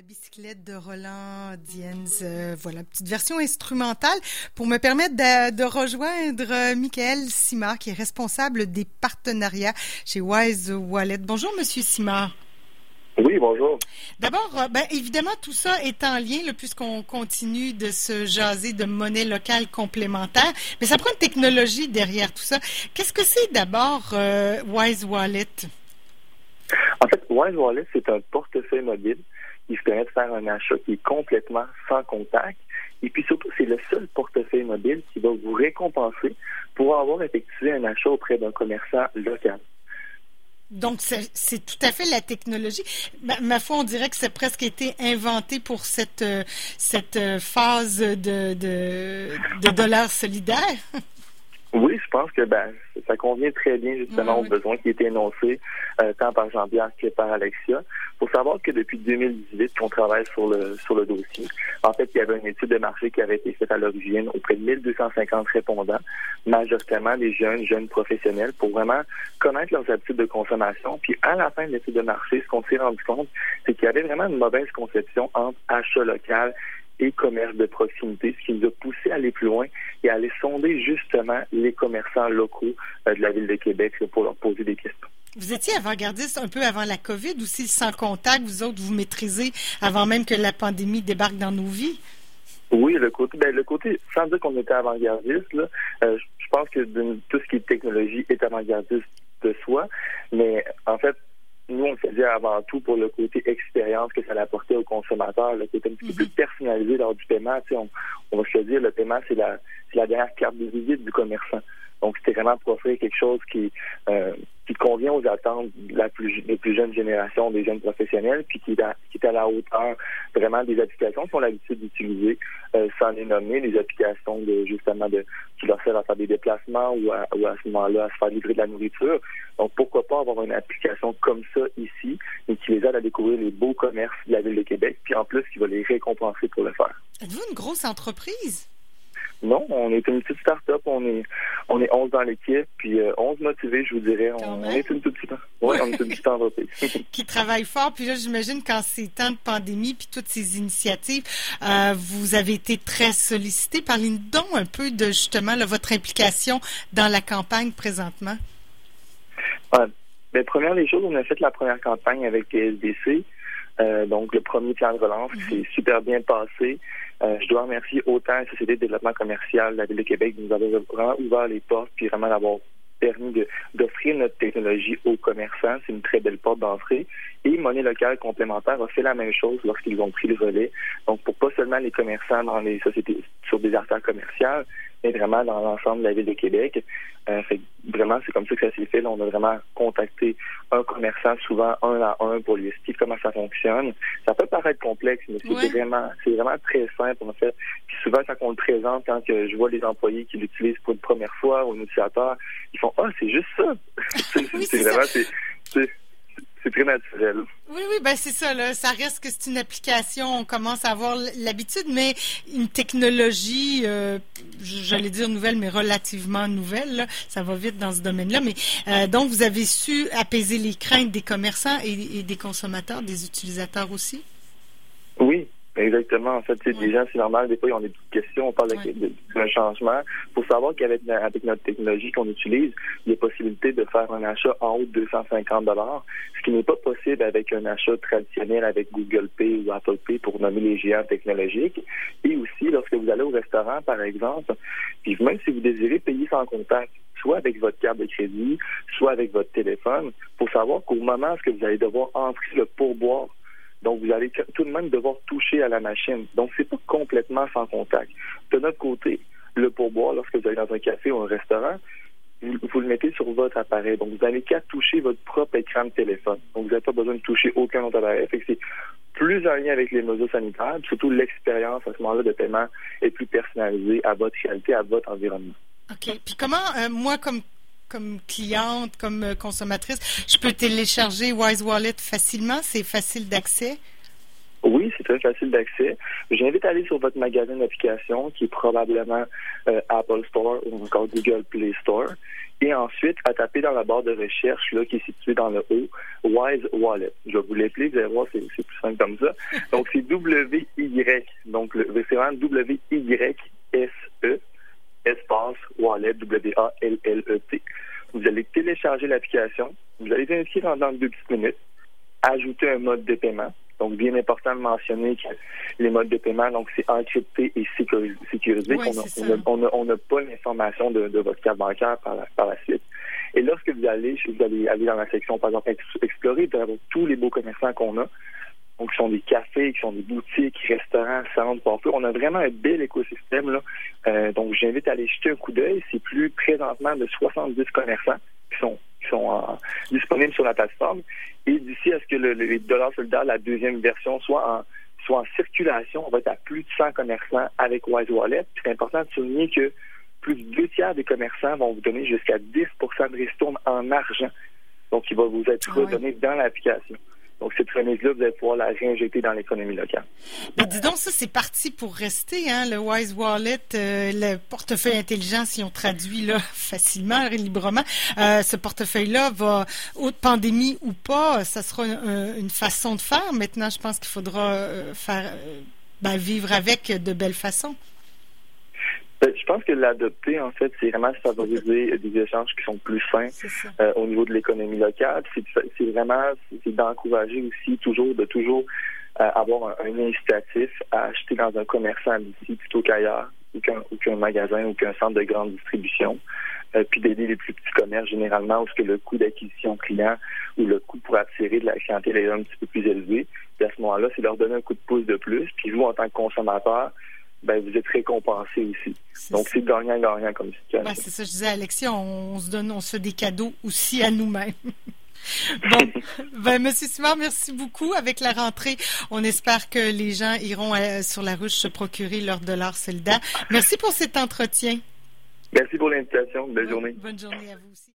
la bicyclette de Roland Dienz. Euh, voilà, petite version instrumentale pour me permettre de, rejoindre euh, Michael Simard, qui est responsable des partenariats chez Wise Wallet. Bonjour, Monsieur Simard. Oui, bonjour. D'abord, euh, ben, évidemment, tout ça est en lien, puisqu'on continue de se jaser de monnaie locale complémentaire, mais ça prend une technologie derrière tout ça. Qu'est-ce que c'est d'abord Wise Wallet? En fait, Wise Wallet, c'est un portefeuille mobile qui permet de faire un achat qui est complètement sans contact. Et puis surtout, c'est le seul portefeuille mobile qui va vous récompenser pour avoir effectué un achat auprès d'un commerçant local. Donc, c'est tout à fait la technologie. Ma, foi, on dirait que c'est presque été inventé pour cette, euh, cette euh, phase de, de, de dollars solidaires. Oui, je pense que ben, ça convient très bien justement aux besoins qui étaient énoncés euh, tant par Jean-Pierre que par Alexia. Faut savoir que depuis 2018 qu'on travaille sur le sur le dossier. En fait, il y avait une étude de marché qui avait été faite à l'origine auprès de 1250 répondants, majoritairement des jeunes, jeunes professionnels, pour vraiment connaître leurs habitudes de consommation. Puis à la fin de l'étude de marché, ce qu'on s'est rendu compte, c'est qu'il y avait vraiment une mauvaise conception entre achat local et commerce de proximité, ce qui nous a poussé à aller plus loin et à aller sonder justement les commerçants locaux euh, de la ville de Québec pour leur poser des questions. Vous étiez avant-gardiste un peu avant la COVID ou si sans contact, vous autres, vous maîtrisez avant même que la pandémie débarque dans nos vies? Oui, le côté, ben, le côté, sans dire qu'on était avant-gardiste, euh, je pense que tout ce qui est technologie est avant-gardiste de soi, mais en fait, nous, on le faisait avant tout pour le côté expérience que ça allait apporter aux consommateurs, le côté un petit peu plus mhm. personnalisé lors du paiement. On, on va se dire, le paiement, c'est la, la dernière carte de visite du commerçant. Donc, c'était vraiment pour offrir quelque chose qui, euh, qui convient aux attentes plus, des plus jeunes générations, des jeunes professionnels, puis qui, qui est à la hauteur vraiment des applications qu'ils ont l'habitude d'utiliser, euh, sans les nommer, des applications de justement de qui leur servent à faire des déplacements ou à, à ce moment-là à se faire livrer de la nourriture. Donc, pourquoi pas avoir une application comme ça ici, et qui les aide à découvrir les beaux commerces de la ville de Québec, puis en plus, qui va les récompenser pour le faire. Êtes-vous une grosse entreprise? Non, on est une petite start-up. On est, on est 11 dans l'équipe, puis 11 euh, motivés, je vous dirais. On, est une toute petite, ouais, on est une petite entreprise. qui travaille fort. Puis là, j'imagine, quand c'est temps de pandémie, puis toutes ces initiatives, euh, vous avez été très sollicité. Parlez-nous donc un peu de, justement, votre implication dans la campagne présentement. Bien, première des choses, on a fait la première campagne avec SDC. Euh, donc, le premier plan de relance qui mhm. s'est super bien passé. Euh, je dois remercier autant la Société de développement commercial de la Ville de Québec de nous avoir vraiment ouvert les portes puis vraiment d'avoir permis d'offrir notre technologie aux commerçants. C'est une très belle porte d'entrée. Et Monnaie locale complémentaire a fait la même chose lorsqu'ils ont pris le relais. Donc, pour pas seulement les commerçants dans les sociétés sur des artères commerciales, mais vraiment dans l'ensemble de la ville de Québec. Euh, vraiment, c'est comme ça que ça s'est fait. on a vraiment contacté un commerçant, souvent un à un, pour lui expliquer comment ça fonctionne. Ça peut paraître complexe, mais c'est vraiment, c'est vraiment très simple en fait. Puis souvent, quand on le présente, quand que je vois les employés qui l'utilisent pour une première fois ou un utilisateur, ils font ah c'est juste ça. c'est vraiment c'est c'est très naturel. Oui, oui, ben c'est ça. Là. Ça reste que c'est une application. On commence à avoir l'habitude, mais une technologie, euh, j'allais dire nouvelle, mais relativement nouvelle. Ça va vite dans ce domaine-là. Mais euh, donc, vous avez su apaiser les craintes des commerçants et des consommateurs, des utilisateurs aussi? Oui, Exactement. En fait, déjà, c'est normal. Des fois, on a des questions. On parle d'un changement. Il faut savoir qu'avec avec notre technologie qu'on utilise, il y a possibilité de faire un achat en haut de 250 ce qui n'est pas possible avec un achat traditionnel avec Google Pay ou Apple Pay pour nommer les géants technologiques. Et aussi, lorsque vous allez au restaurant, par exemple, puis même si vous désirez payer sans contact, soit avec votre carte de crédit, soit avec votre téléphone, pour savoir qu'au moment où vous allez devoir entrer le pourboire donc, vous allez tout de même devoir toucher à la machine. Donc, c'est pas complètement sans contact. De notre côté, le pourboire, lorsque vous allez dans un café ou un restaurant, vous, le mettez sur votre appareil. Donc, vous n'avez qu'à toucher votre propre écran de téléphone. Donc, vous n'avez pas besoin de toucher aucun autre appareil. Fait que c'est plus en lien avec les mesures sanitaires. Surtout, l'expérience à ce moment-là de paiement est plus personnalisée à votre réalité, à votre environnement. OK. Puis comment, euh, moi, comme comme cliente, comme euh, consommatrice, je peux télécharger Wise Wallet facilement? C'est facile d'accès? Oui, c'est très facile d'accès. J'invite à aller sur votre magasin d'application, qui est probablement euh, Apple Store ou encore Google Play Store. Et ensuite, à taper dans la barre de recherche là, qui est située dans le haut, Wise Wallet. Je vais vous l'appeler, vous allez voir, c'est, plus simple comme ça. Donc, c'est W-Y. Donc, c'est vraiment W-Y-S-E, espace Wallet, W-A-L-L-E-T. Vous allez télécharger l'application. Vous allez inscrire en dans deux petites minutes. Ajouter un mode de paiement. Donc, bien important de mentionner que les modes de paiement, donc c'est encrypté et sécurisé. on n'a pas l'information de, votre carte bancaire par la, suite. Et lorsque vous allez, vous allez aller dans la section, par exemple, explorer, vous allez tous les beaux commerçants qu'on a. Donc, qui sont des cafés, qui sont des boutiques, restaurants, centres, parfois. On a vraiment un bel écosystème, là. Euh, donc, j'invite à aller jeter un coup d'œil. C'est plus présentement de 70 commerçants qui sont qui sont euh, disponibles sur la plateforme. Et d'ici à ce que le, le dollar soldat, la deuxième version, soit en, soit en circulation, on va être à plus de 100 commerçants avec Wise Wallet. C'est important de souligner que plus de deux tiers des commerçants vont vous donner jusqu'à 10% de ristourne en argent. Donc, il va vous être ah redonné dans l'application. Donc, cette remise-là, vous allez pouvoir la réinjecter dans l'économie locale. Mais dis donc, ça, c'est parti pour rester, hein, le Wise Wallet, euh, le portefeuille intelligent, si on traduit là, facilement, librement. Euh, ce portefeuille-là va, haute pandémie ou pas, ça sera une, façon de faire. Maintenant, je pense qu'il faudra euh, faire, ben, vivre avec de belles façons. Ben, je pense que l'adopter, en fait, c'est vraiment favoriser des échanges qui sont plus fins euh, au niveau de l'économie locale. C'est vraiment c'est d'encourager aussi toujours de toujours euh, avoir un, incitatif à acheter dans un commerçant d'ici plutôt qu'ailleurs, ou qu'un magasin ou qu'un centre de grande distribution. Euh, puis d'aider les plus petits commerces généralement où ce que le coût d'acquisition client ou le coût pour attirer de la clientèle est un petit peu plus élevé. Puis à ce moment-là, c'est leur donner un coup de pouce de plus. Puis vous, en tant que consommateur, ben, vous êtes récompensé aussi. Donc, c'est gagnant-gagnant comme situation. Ben, c'est ça, je disais, Alexia, on, se donne, on se fait des cadeaux aussi à nous-mêmes. bon, ben, Monsieur Simard, merci beaucoup. Avec la rentrée, on espère que les gens iront euh, sur la ruche se procurer leur dollar soldat. Merci pour cet entretien. Merci pour l'invitation. Bonne journée. Bonne journée à vous aussi.